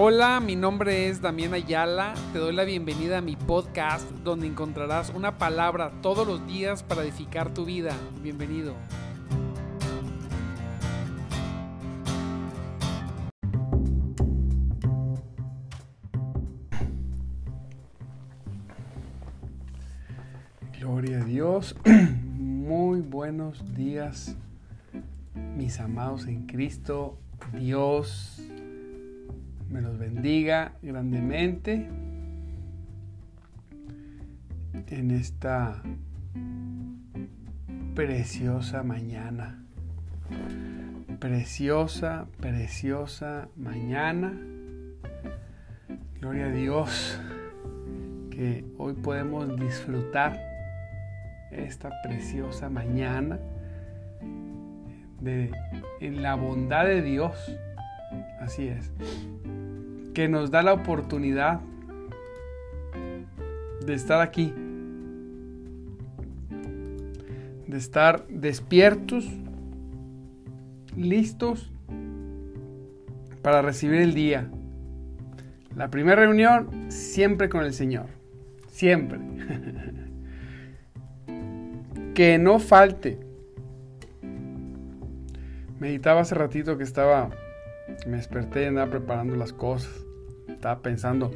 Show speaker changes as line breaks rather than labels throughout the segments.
Hola, mi nombre es Damián Ayala. Te doy la bienvenida a mi podcast donde encontrarás una palabra todos los días para edificar tu vida. Bienvenido.
Gloria a Dios. Muy buenos días, mis amados en Cristo. Dios me los bendiga grandemente en esta preciosa mañana. Preciosa, preciosa mañana. Gloria a Dios que hoy podemos disfrutar esta preciosa mañana de, en la bondad de Dios. Así es. Que nos da la oportunidad de estar aquí. De estar despiertos, listos para recibir el día. La primera reunión siempre con el Señor. Siempre. que no falte. Meditaba hace ratito que estaba, me desperté y andaba preparando las cosas. Estaba pensando,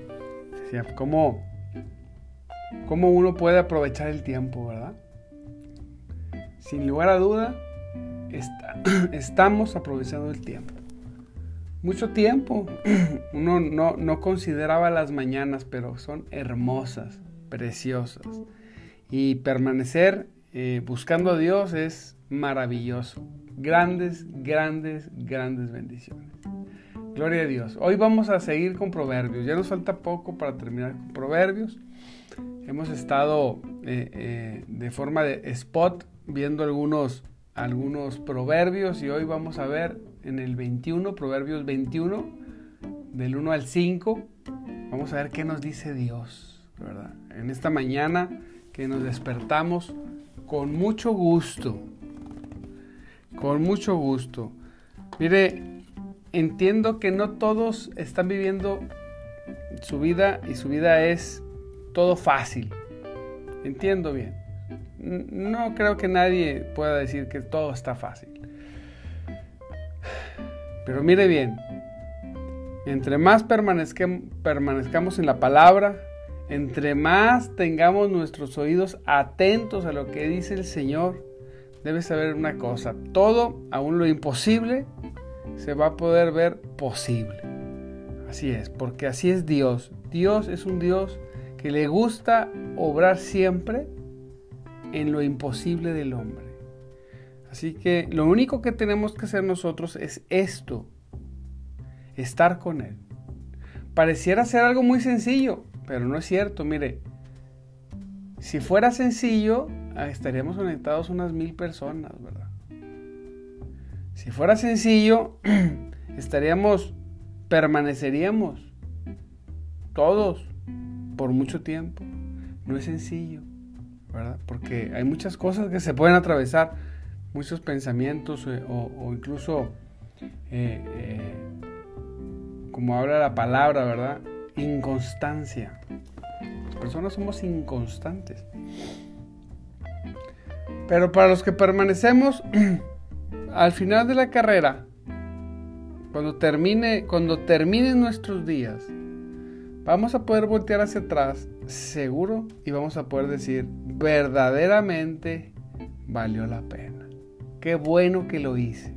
decía, ¿cómo, cómo uno puede aprovechar el tiempo, verdad? Sin lugar a duda, estamos aprovechando el tiempo. Mucho tiempo. Uno no, no consideraba las mañanas, pero son hermosas, preciosas. Y permanecer eh, buscando a Dios es maravilloso. Grandes, grandes, grandes bendiciones. Gloria a Dios. Hoy vamos a seguir con Proverbios. Ya nos falta poco para terminar con Proverbios. Hemos estado eh, eh, de forma de spot viendo algunos, algunos proverbios y hoy vamos a ver en el 21, Proverbios 21, del 1 al 5. Vamos a ver qué nos dice Dios, ¿verdad? En esta mañana que nos despertamos con mucho gusto. Con mucho gusto. Mire, entiendo que no todos están viviendo su vida y su vida es todo fácil. Entiendo bien. No creo que nadie pueda decir que todo está fácil. Pero mire bien, entre más permanezcamos en la palabra, entre más tengamos nuestros oídos atentos a lo que dice el Señor, debes saber una cosa, todo, aún lo imposible, se va a poder ver posible. Así es, porque así es Dios. Dios es un Dios que le gusta obrar siempre en lo imposible del hombre. Así que lo único que tenemos que hacer nosotros es esto, estar con Él. Pareciera ser algo muy sencillo, pero no es cierto, mire. Si fuera sencillo, ah, estaríamos conectados unas mil personas, ¿verdad? Si fuera sencillo, estaríamos, permaneceríamos todos por mucho tiempo. No es sencillo, ¿verdad? Porque hay muchas cosas que se pueden atravesar, muchos pensamientos eh, o, incluso, eh, eh, como habla la palabra, ¿verdad? Inconstancia. Las personas somos inconstantes. Pero para los que permanecemos, al final de la carrera, cuando termine, cuando terminen nuestros días, vamos a poder voltear hacia atrás, seguro, y vamos a poder decir, verdaderamente valió la pena. Qué bueno que lo hice.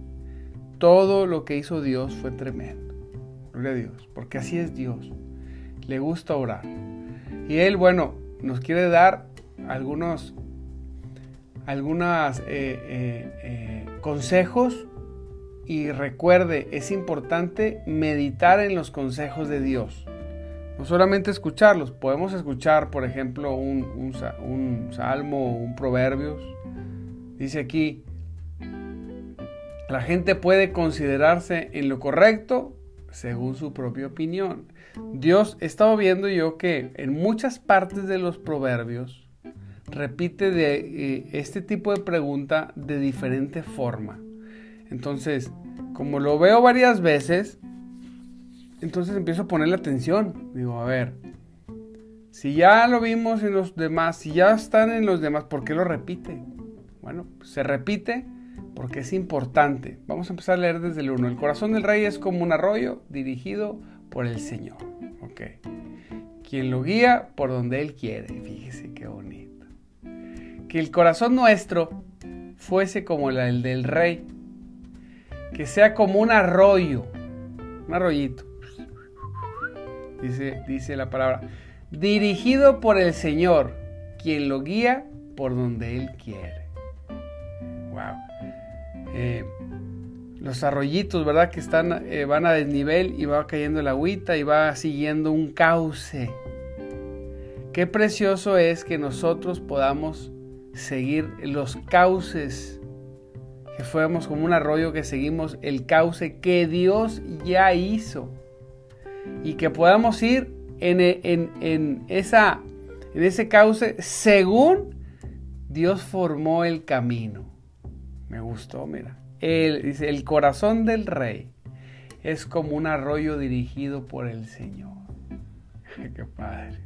Todo lo que hizo Dios fue tremendo. Gloria a Dios, porque así es Dios le gusta orar. Y él, bueno, nos quiere dar algunos, algunos eh, eh, eh, consejos y recuerde, es importante meditar en los consejos de Dios. No solamente escucharlos, podemos escuchar, por ejemplo, un, un salmo o un proverbios. Dice aquí, la gente puede considerarse en lo correcto según su propia opinión. Dios, he estado viendo yo que en muchas partes de los proverbios repite eh, este tipo de pregunta de diferente forma. Entonces, como lo veo varias veces, entonces empiezo a ponerle atención. Digo, a ver, si ya lo vimos en los demás, si ya están en los demás, ¿por qué lo repite? Bueno, se repite porque es importante. Vamos a empezar a leer desde el 1. El corazón del rey es como un arroyo dirigido por el Señor. Ok. Quien lo guía por donde Él quiere. Fíjese qué bonito. Que el corazón nuestro fuese como el del rey. Que sea como un arroyo. Un arroyito. Dice, dice la palabra dirigido por el Señor, quien lo guía por donde Él quiere. Wow. Eh, los arroyitos, ¿verdad? Que están, eh, van a desnivel y va cayendo el agüita y va siguiendo un cauce. Qué precioso es que nosotros podamos seguir los cauces, que fuéramos como un arroyo que seguimos el cauce que Dios ya hizo y que podamos ir en, esa, en ese cauce según Dios formó el camino. Me gustó, mira. El, dice, el corazón del rey es como un arroyo dirigido por el Señor. Qué padre.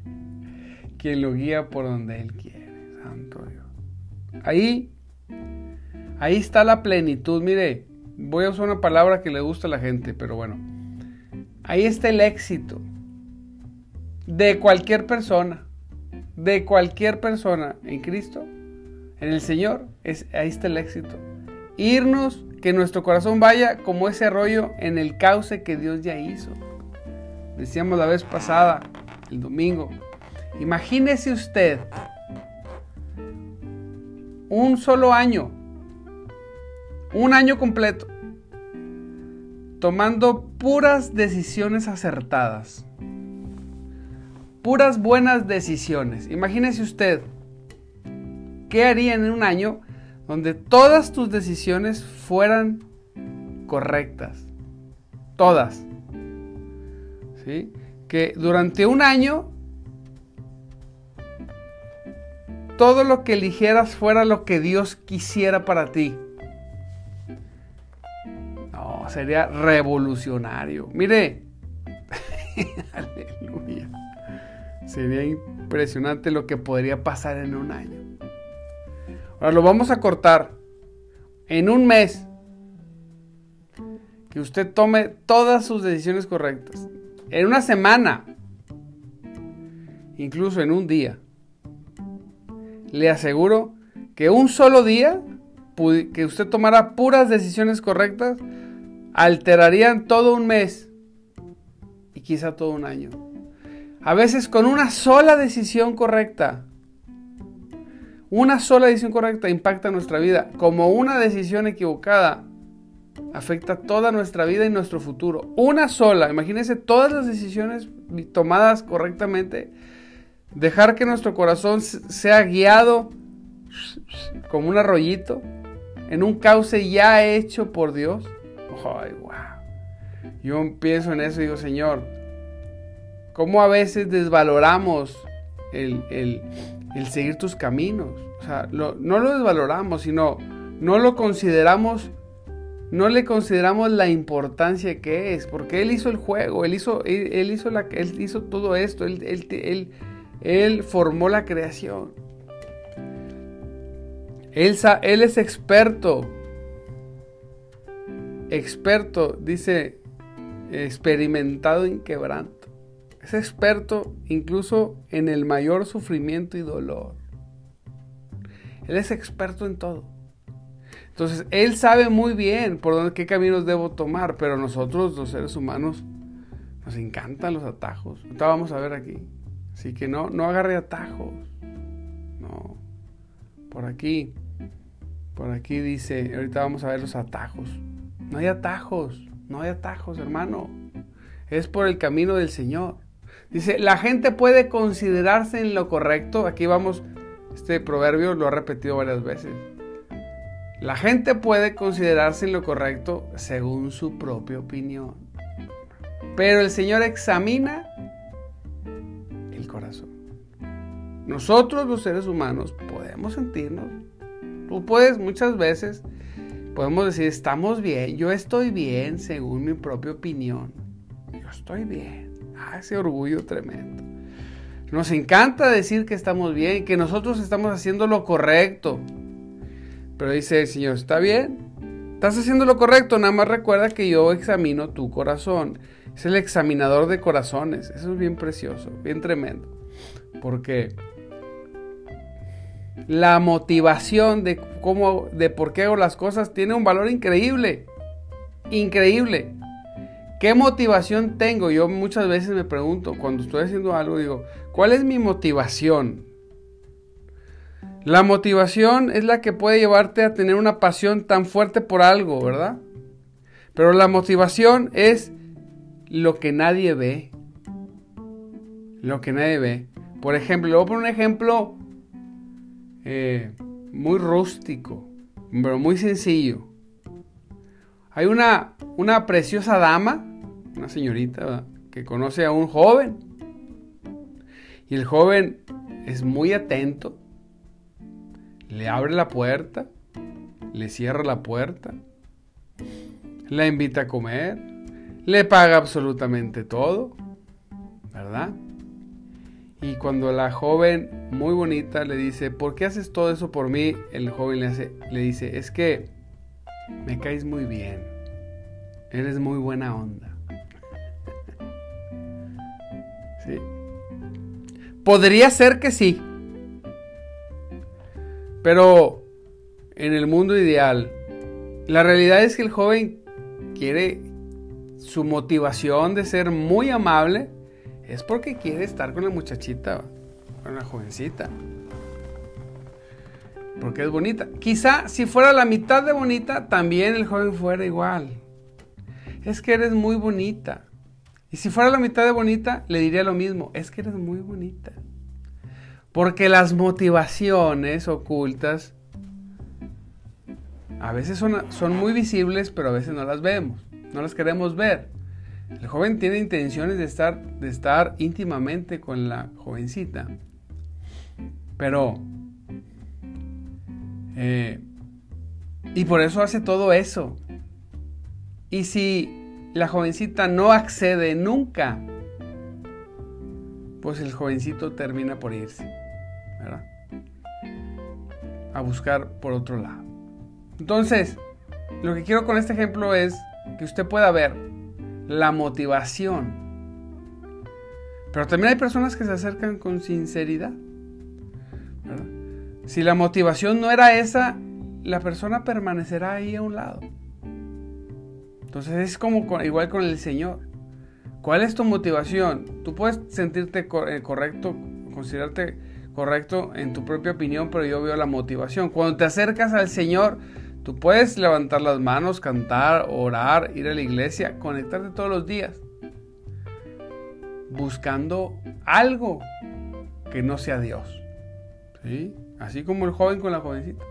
Quien lo guía por donde Él quiere. Santo Dios. Ahí, ahí está la plenitud. Mire, voy a usar una palabra que le gusta a la gente, pero bueno. Ahí está el éxito de cualquier persona, de cualquier persona en Cristo, en el Señor, es, ahí está el éxito. Irnos, que nuestro corazón vaya como ese arroyo en el cauce que Dios ya hizo. Decíamos la vez pasada, el domingo, imagínese usted un solo año, un año completo, tomando puras decisiones acertadas puras buenas decisiones. Imagínese usted, ¿qué haría en un año donde todas tus decisiones fueran correctas? Todas. ¿Sí? Que durante un año todo lo que eligieras fuera lo que Dios quisiera para ti. No, sería revolucionario. Mire, aleluya. Sería impresionante lo que podría pasar en un año. Ahora lo vamos a cortar en un mes. Que usted tome todas sus decisiones correctas. En una semana. Incluso en un día. Le aseguro que un solo día que usted tomara puras decisiones correctas alterarían todo un mes y quizá todo un año. A veces con una sola decisión correcta. Una sola decisión correcta impacta nuestra vida. Como una decisión equivocada afecta toda nuestra vida y nuestro futuro. Una sola. Imagínense todas las decisiones tomadas correctamente. Dejar que nuestro corazón sea guiado como un arroyito en un cauce ya hecho por Dios. Ay, wow. Yo empiezo en eso y digo, Señor, cómo a veces desvaloramos el, seguir tus caminos. O sea, no lo desvaloramos, sino no lo consideramos, no le consideramos la importancia que es, porque Él hizo el juego, Él hizo, él, hizo, la, él hizo todo esto, él, él, formó la creación. Él, él es experto, experto, dice, experimentado en quebranto. Es experto incluso en el mayor sufrimiento y dolor. Él es experto en todo. Entonces, Él sabe muy bien por dónde, qué caminos debo tomar, pero nosotros, los seres humanos, nos encantan los atajos. Ahorita vamos a ver aquí. Así que no, no agarre atajos. No. Por aquí. Por aquí dice, ahorita vamos a ver los atajos. No hay atajos. No hay atajos, hermano. Es por el camino del Señor. Dice, la gente puede considerarse en lo correcto. Aquí vamos, este proverbio lo ha repetido varias veces. La gente puede considerarse en lo correcto según su propia opinión. Pero el Señor examina Nosotros los seres humanos podemos sentirnos. Tú puedes muchas veces, podemos decir, estamos bien, yo estoy bien según mi propia opinión. Yo estoy bien. Ah, ese orgullo tremendo. Nos encanta decir que estamos bien, que nosotros estamos haciendo lo correcto. Pero dice el Señor, está bien, estás haciendo lo correcto, nada más recuerda que yo examino tu corazón. Es el examinador de corazones. Eso es bien precioso, bien tremendo. Porque la motivación de cómo, de por qué hago las cosas tiene un valor increíble. Increíble. ¿Qué motivación tengo? Yo muchas veces me pregunto, cuando estoy haciendo algo, digo, ¿cuál es mi motivación? La motivación es la que puede llevarte a tener una pasión tan fuerte por algo, ¿verdad? Pero la motivación es lo que nadie ve. Lo que nadie ve. Por ejemplo, le voy a poner un ejemplo eh, muy rústico, pero muy sencillo. Hay una, una preciosa dama, una señorita, que conoce a un joven. Y el joven es muy atento. Le abre la puerta, le cierra la puerta, la invita a comer, le paga absolutamente todo, ¿verdad? Y cuando la joven muy bonita le dice, ¿por qué haces todo eso por mí? El joven le, le dice, es que me caes muy bien. Eres muy buena onda. ¿Sí? Podría ser que sí. Pero en el mundo ideal, la realidad es que el joven quiere su motivación de ser muy amable es porque quiere estar con la muchachita, con la jovencita. Porque es bonita. Quizá si fuera la mitad de bonita, también el joven fuera igual. Es que eres muy bonita. Y si fuera la mitad de bonita, le diría lo mismo. Es que eres muy bonita. Porque las motivaciones ocultas a veces son, son muy visibles, pero a veces no las vemos. No las queremos ver. El joven tiene intenciones de estar, de estar íntimamente con la jovencita. Pero... Eh, y por eso hace todo eso. Y si la jovencita no accede nunca, pues el jovencito termina por irse. ¿verdad? A buscar por otro lado. Entonces, lo que quiero con este ejemplo es que usted pueda ver la motivación. Pero también hay personas que se acercan con sinceridad. Si la motivación no era esa, la persona permanecerá ahí a un lado. Entonces es como igual con el Señor. ¿Cuál es tu motivación? Tú puedes sentirte eh, correcto, considerarte correcto en tu propia opinión, pero yo veo la motivación. Cuando te acercas al Señor, Tú puedes levantar las manos, cantar, orar, ir a la iglesia, conectarte todos los días, buscando algo que no sea Dios. ¿Sí? Así como el joven con la jovencita.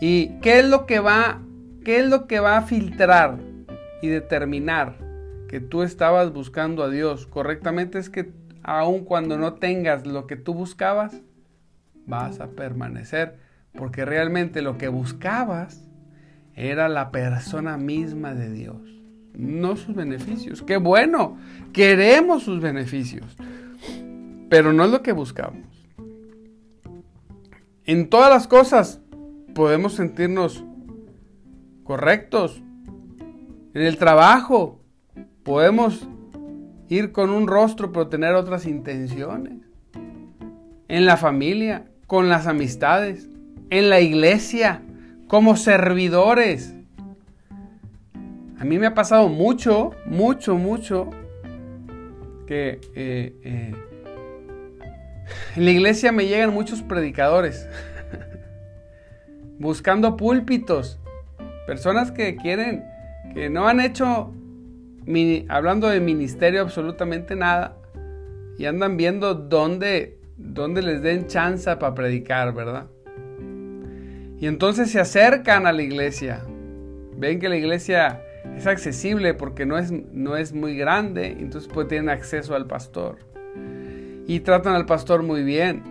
¿Y qué es lo que va, qué es lo que va a filtrar y determinar que tú estabas buscando a Dios correctamente? Es que aun cuando no tengas lo que tú buscabas, vas a permanecer porque realmente lo que buscabas era la persona misma de Dios, no sus beneficios. Qué bueno, queremos sus beneficios, pero no es lo que buscamos. En todas las cosas podemos sentirnos correctos. En el trabajo podemos ir con un rostro pero tener otras intenciones. En la familia, con las amistades en la iglesia, como servidores. A mí me ha pasado mucho, mucho, mucho que eh, eh, en la iglesia me llegan muchos predicadores buscando púlpitos, personas que quieren, que no han hecho, hablando de ministerio, absolutamente nada y andan viendo dónde, dónde les den chance para predicar, ¿verdad? Y entonces se acercan a la iglesia. Ven que la iglesia es accesible porque no es, no es muy grande, entonces pues tienen acceso al pastor. Y tratan al pastor muy bien.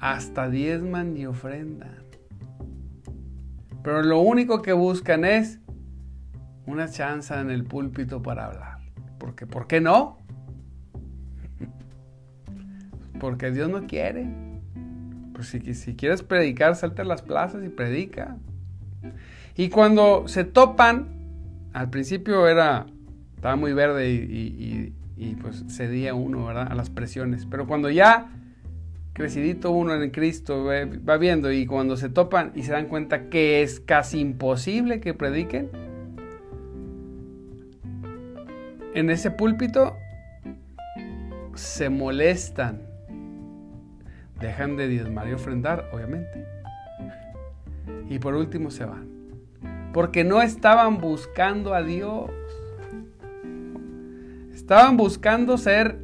Hasta diezman y ofrendan. Pero lo único que buscan es una chance en el púlpito para hablar. porque ¿por qué no? Porque Dios no quiere. Pues si, quieres predicar, salte a las plazas y predica. Y cuando se topan, al principio era, estaba muy verde y, y pues cedía uno, ¿verdad? A las presiones. Pero cuando ya crecidito uno en Cristo va viendo y cuando se topan y se dan cuenta que es casi imposible que prediquen, en ese púlpito se molestan, dejan de diezmar y ofrendar, obviamente. Y por último se van, porque no estaban buscando a Dios. Estaban buscando ser,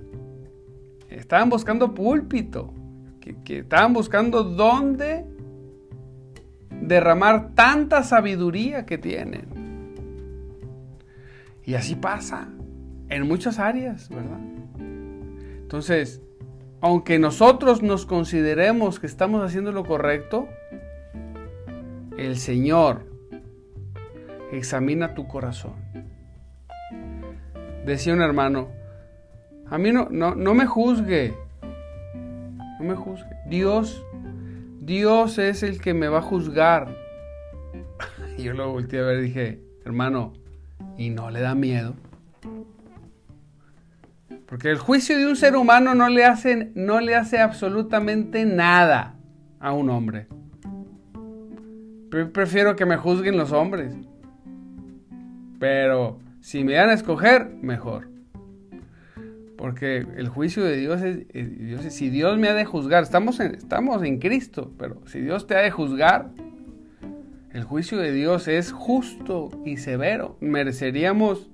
estaban buscando púlpito que, estaban buscando dónde derramar tanta sabiduría que tienen. Y así pasa en muchas áreas, ¿verdad? Entonces, aunque nosotros nos consideremos que estamos haciendo lo correcto, el Señor examina tu corazón. Decía un hermano, a mí no, no, no me juzgue, no me juzgue. Dios, Dios es el que me va a juzgar. Y yo lo volteé a ver y dije, hermano, ¿y no le da miedo? Porque el juicio de un ser humano no le hace, no le hace absolutamente nada a un hombre. Prefiero que me juzguen los hombres. Pero si me dan a escoger, mejor. Porque el juicio de Dios es, si Dios me ha de juzgar, estamos en, estamos en Cristo, pero si Dios te ha de juzgar, el juicio de Dios es justo y severo. Mereceríamos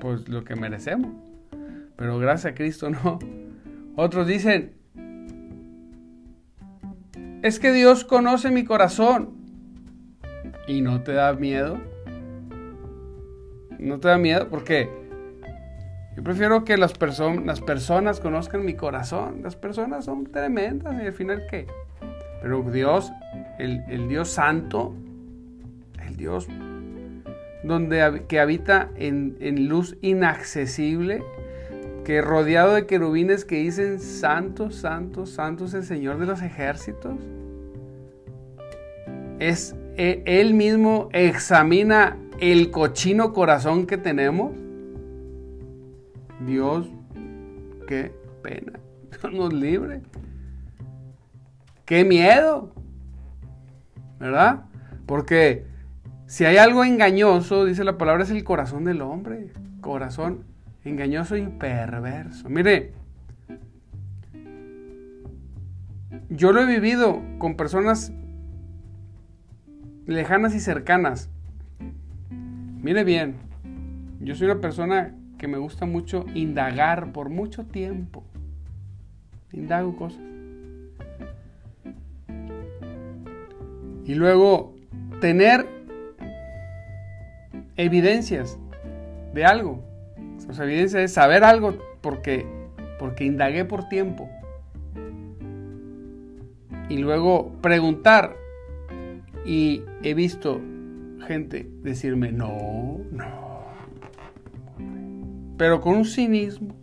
pues lo que merecemos. Pero gracias a Cristo no. Otros dicen, es que Dios conoce mi corazón. ¿Y no te da miedo? ¿No te da miedo? Porque yo prefiero que las, las personas conozcan mi corazón. Las personas son tremendas y al final qué. Pero Dios, el, Dios santo, el Dios donde, que habita en, en luz inaccesible, que rodeado de querubines que dicen, santo, santo, santo es el Señor de los ejércitos. Es, e, él mismo examina el cochino corazón que tenemos Dios, qué pena. Dios nos libre. Qué miedo. ¿Verdad? Porque si hay algo engañoso, dice la palabra, es el corazón del hombre. Corazón engañoso y perverso. Mire, yo lo he vivido con personas lejanas y cercanas. Mire bien, yo soy una persona que me gusta mucho indagar por mucho tiempo. Indago cosas. Y luego tener evidencias de algo. Sea, evidencia es saber algo porque, porque indagué por tiempo. Y luego preguntar. Y he visto gente decirme, no, no, pero con un cinismo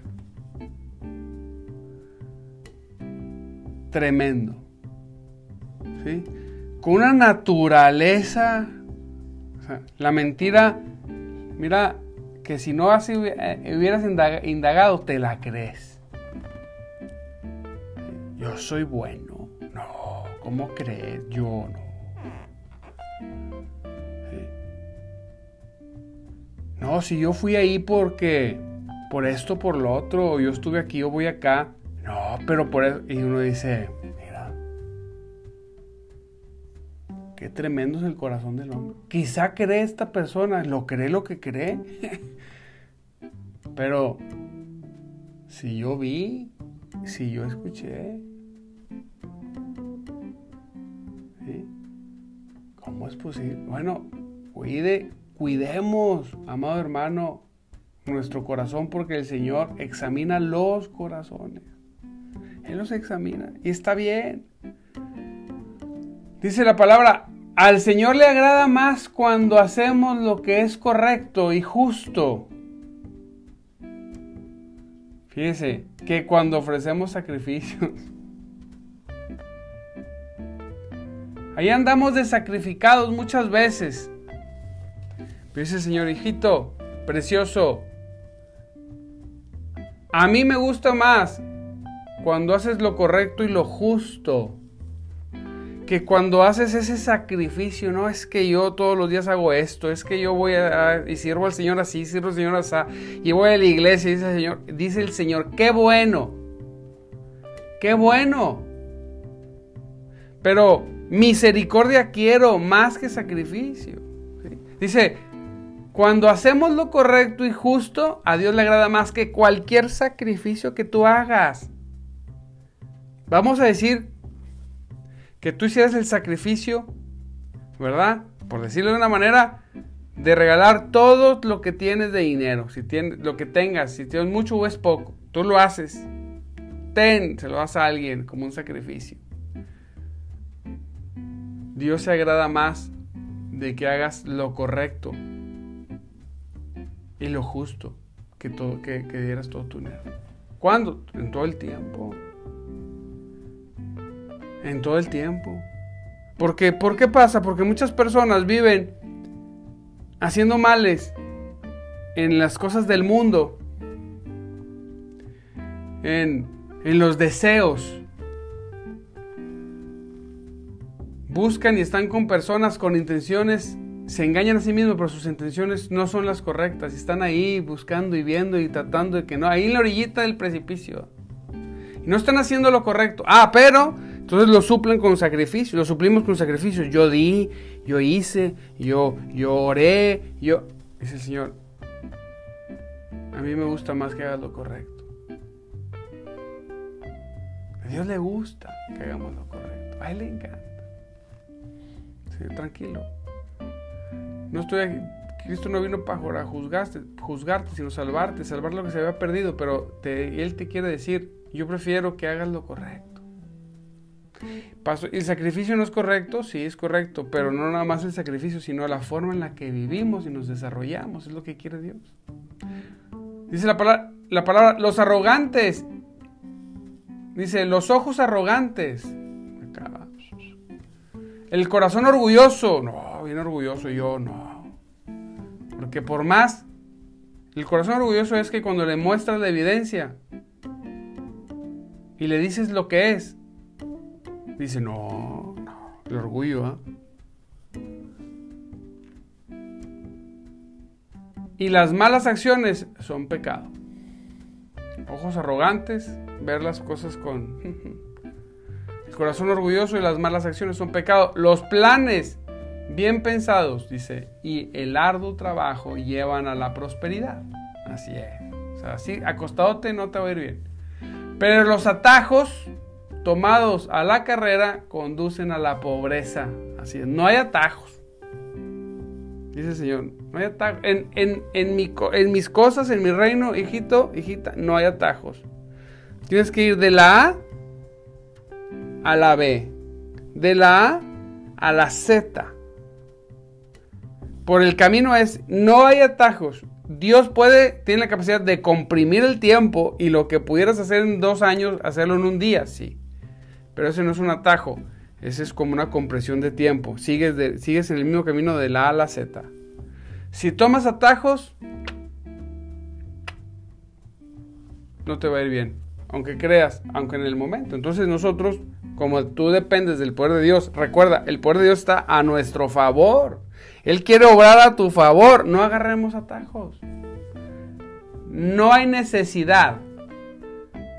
tremendo. ¿sí? Con una naturaleza. la mentira, mira, que si no así eh, hubieras indagado, te la crees. Yo soy bueno. No, ¿cómo crees? Yo no. No, si yo fui ahí porque por esto, por lo otro, yo estuve aquí, yo voy acá. No, pero por eso. Y uno dice, qué tremendo es el corazón del hombre. Quizá cree esta persona, lo cree lo que cree. pero si yo vi, si yo escuché, ¿cómo es posible? Bueno, cuide Cuidemos, amado hermano, nuestro corazón porque el Señor examina los corazones. Él los examina y está bien. Dice la palabra, al Señor le agrada más cuando hacemos lo que es correcto y justo. Fíjense que cuando ofrecemos sacrificios, ahí andamos de sacrificados muchas veces. el Señor, hijito, precioso, a mí me gusta más cuando haces lo correcto y lo justo que cuando haces ese sacrificio, no es que yo todos los días hago esto, es que yo voy a, y sirvo al Señor así, sirvo al Señor así, y voy a la iglesia, dice el Señor, dice el Señor, qué bueno, qué bueno. Pero misericordia quiero más que sacrificio. Dice, cuando hacemos lo correcto y justo, a Dios le agrada más que cualquier sacrificio que tú hagas. Vamos a decir que tú hicieras el sacrificio, ¿verdad? Por decirlo de una manera, de regalar todo lo que tienes de dinero, si tienes lo que tengas, si tienes mucho o es poco, tú lo haces. Ten, se lo das a alguien como un sacrificio. Dios se agrada más de que hagas lo correcto y lo justo que, todo, que, que dieras todo tu dinero. ¿Cuándo? En todo el tiempo en todo el tiempo. Porque, ¿Por qué pasa? Porque muchas personas viven haciendo males en las cosas del mundo, en, en los deseos. Buscan y están con personas con intenciones, se engañan a sí mismos, pero sus intenciones no son las correctas. Están ahí buscando y viendo y tratando de que no, ahí en la orillita del precipicio. Y no están haciendo lo correcto. Ah, pero entonces lo suplen con sacrificios, lo suplimos con sacrificios. Yo di, yo hice, yo, yo oré, yo... Dice el Señor, a mí me gusta más que hagas lo correcto. A Dios le gusta que hagamos lo correcto. A Él le encanta. Sí, tranquilo. No estoy aquí. Cristo no vino para juzgarte, juzgarte, sino salvarte, salvar lo que se había perdido. Pero Él te quiere decir, yo prefiero que hagas lo correcto. ¿El sacrificio no es correcto? Sí, es correcto, pero no nada más el sacrificio, sino la forma en la que vivimos y nos desarrollamos, es lo que quiere Dios. Dice la palabra, la palabra los arrogantes. Dice, los ojos arrogantes. El corazón orgulloso. No, bien orgulloso yo, no. Porque por más, el corazón orgulloso es que cuando le muestras la evidencia y le dices lo que es, Dice, no, el orgullo, ¿ah? Y las malas acciones son pecado. Ojos arrogantes, ver las cosas con... El corazón orgulloso y las malas acciones son pecado. Los planes bien pensados, dice, y el arduo trabajo llevan a la prosperidad. Así es. O sea, así acostadote no te va a ir bien. Pero los atajos tomados a la carrera conducen a la pobreza. Así es, no hay atajos. Dice el Señor, no hay atajos. En, en, mis cosas, en mi reino, hijito, hijita, no hay atajos. Tienes que ir de la A a la B. De la A a la Z. Por el camino es, no hay atajos. Dios puede, tiene la capacidad de comprimir el tiempo y lo que pudieras hacer en dos años, hacerlo en un día, sí. Pero ese no es un atajo, ese es como una compresión de tiempo. Sigues, sigues en el mismo camino de la A a la Z. Si tomas atajos, no te va a ir bien. Aunque creas, aunque en el momento. Entonces nosotros, como tú dependes del poder de Dios, recuerda, el poder de Dios está a nuestro favor. Él quiere obrar a tu favor. No agarremos atajos. No hay necesidad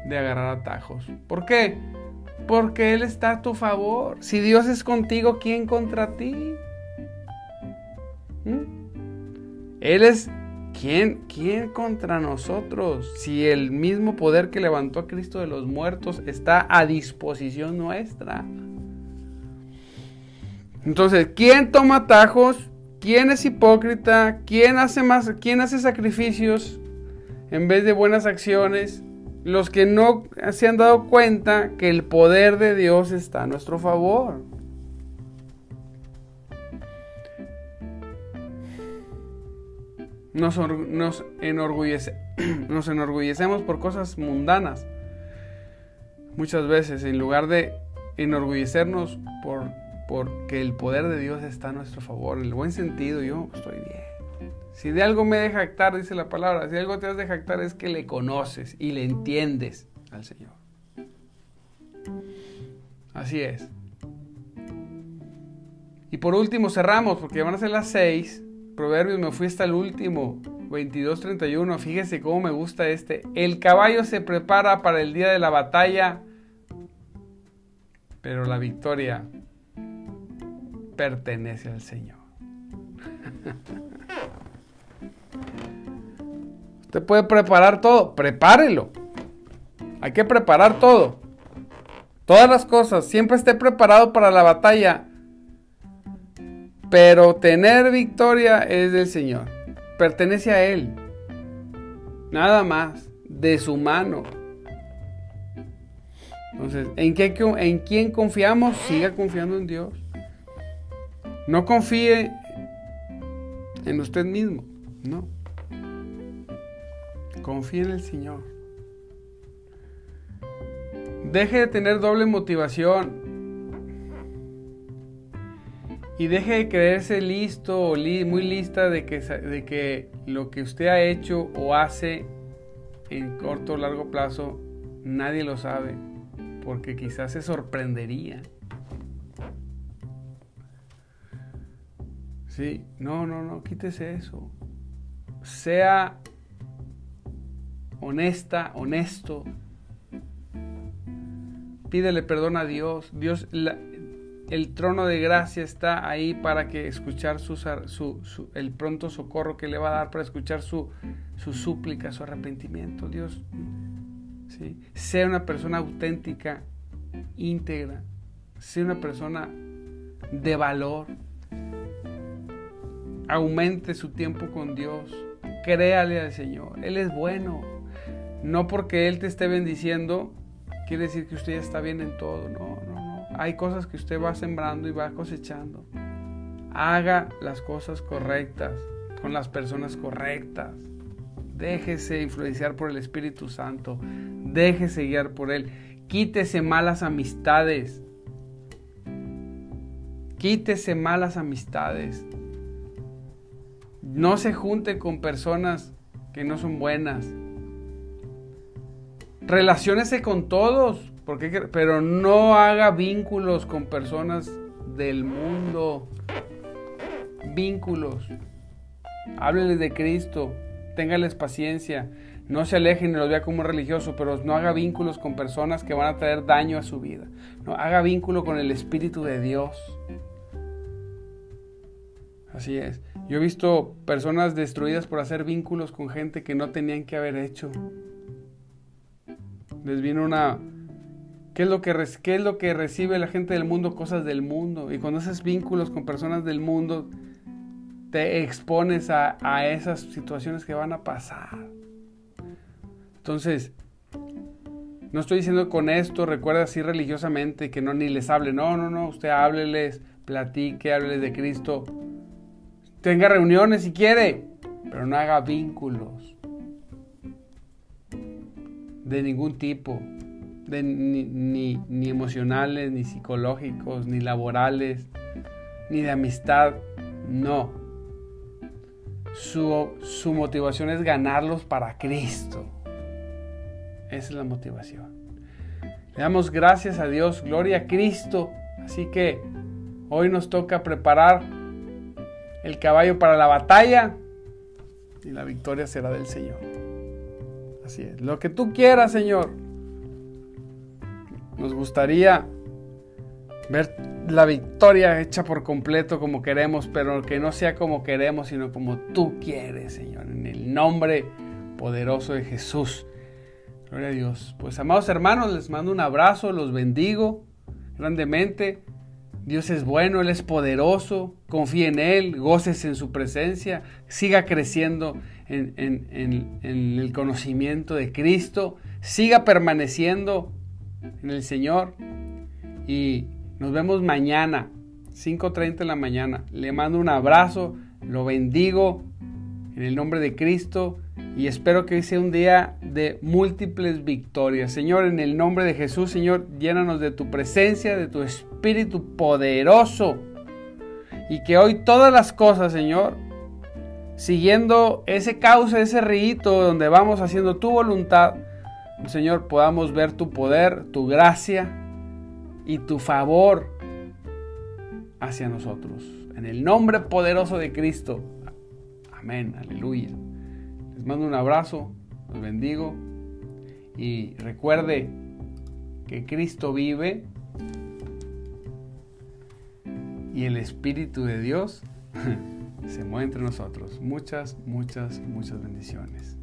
de agarrar atajos. ¿Por qué? Porque Él está a tu favor. Si Dios es contigo, ¿quién contra ti? ¿Mm? Él es ¿quién, ¿quién contra nosotros? Si el mismo poder que levantó a Cristo de los muertos está a disposición nuestra. Entonces, ¿quién toma atajos? ¿Quién es hipócrita? ¿Quién hace más? ¿Quién hace sacrificios en vez de buenas acciones? Los que no se han dado cuenta que el poder de Dios está a nuestro favor. Nos, nos, enorgullece, nos enorgullecemos por cosas mundanas. Muchas veces, en lugar de enorgullecernos por porque el poder de Dios está a nuestro favor. En el buen sentido, yo estoy bien. Si de algo me deja jactar, dice la palabra, si algo te has de jactar es que le conoces y le entiendes al Señor. Así es. Y por último cerramos, porque van a ser las seis. Proverbios, me fui hasta el último. 22-31. Fíjese cómo me gusta este. El caballo se prepara para el día de la batalla, pero la victoria pertenece al Señor. Usted puede preparar todo, prepárelo. Hay que preparar todo. Todas las cosas, siempre esté preparado para la batalla. Pero tener victoria es del Señor. Pertenece a Él. Nada más. De su mano. Entonces, ¿en, qué, ¿en quién confiamos? Siga confiando en Dios. No confíe en usted mismo, no. Confíe en el Señor. Deje de tener doble motivación. Y deje de creerse listo o muy lista de que, de que lo que usted ha hecho o hace en corto o largo plazo nadie lo sabe. Porque quizás se sorprendería. Sí, no, no, no, quítese eso. Sea honesta, honesto. Pídele perdón a Dios. Dios, el trono de gracia está ahí para que escuchar su, el pronto socorro que le va a dar para escuchar su, su súplica, su arrepentimiento. Dios, ¿sí? sea una persona auténtica, íntegra, sea una persona de valor aumente su tiempo con Dios, créale al Señor, Él es bueno. No porque Él te esté bendiciendo, quiere decir que usted ya está bien en todo, no, no, no. Hay cosas que usted va sembrando y va cosechando. Haga las cosas correctas, con las personas correctas. Déjese influenciar por el Espíritu Santo. Déjese guiar por Él. Quítese malas amistades. Quítese malas amistades. No se junte con personas que no son buenas. Relaciónese con todos, porque, pero no haga vínculos con personas del mundo. Vínculos. Hábleles de Cristo. Téngales paciencia. No se alejen y los vea como religioso, pero no haga vínculos con personas que van a traer daño a su vida. No, haga vínculo con el Espíritu de Dios. Así es. Yo he visto personas destruidas por hacer vínculos con gente que no tenían que haber hecho. Les viene una... ¿Qué es, lo que, ¿Qué es lo que recibe la gente del mundo? Cosas del mundo. Y cuando haces vínculos con personas del mundo, te expones a, a esas situaciones que van a pasar. Entonces, no estoy diciendo con esto, recuerda así religiosamente que no ni les hable. No, no, no, usted hábleles, platique, hábleles de Cristo Tenga reuniones si quiere, pero no haga vínculos de ningún tipo, de, ni, emocionales, ni psicológicos, ni laborales, ni de amistad. No. Su, su motivación es ganarlos para Cristo. Esa es la motivación. Le damos gracias a Dios, gloria a Cristo. Así que hoy nos toca preparar el caballo para la batalla y la victoria será del Señor. Así es, lo que tú quieras, Señor. Nos gustaría ver la victoria hecha por completo como queremos, pero que no sea como queremos, sino como tú quieres, Señor, en el nombre poderoso de Jesús. Gloria a Dios. Pues amados hermanos, les mando un abrazo, los bendigo grandemente. Dios es bueno, Él es poderoso, confíe en Él, goces en su presencia, siga creciendo en, el conocimiento de Cristo, siga permaneciendo en el Señor y nos vemos mañana, 5.30 de la mañana. Le mando un abrazo, lo bendigo, en el nombre de Cristo y espero que hoy sea un día de múltiples victorias. Señor, en el nombre de Jesús, Señor, llénanos de tu presencia, de tu espíritu poderoso y que hoy todas las cosas, Señor, siguiendo ese cauce, ese rito donde vamos haciendo tu voluntad, Señor, podamos ver tu poder, tu gracia y tu favor hacia nosotros. En el nombre poderoso de Cristo. Amén, aleluya. Les mando un abrazo, los bendigo y recuerde que Cristo vive y el Espíritu de Dios se mueve entre nosotros. Muchas, muchas, muchas bendiciones.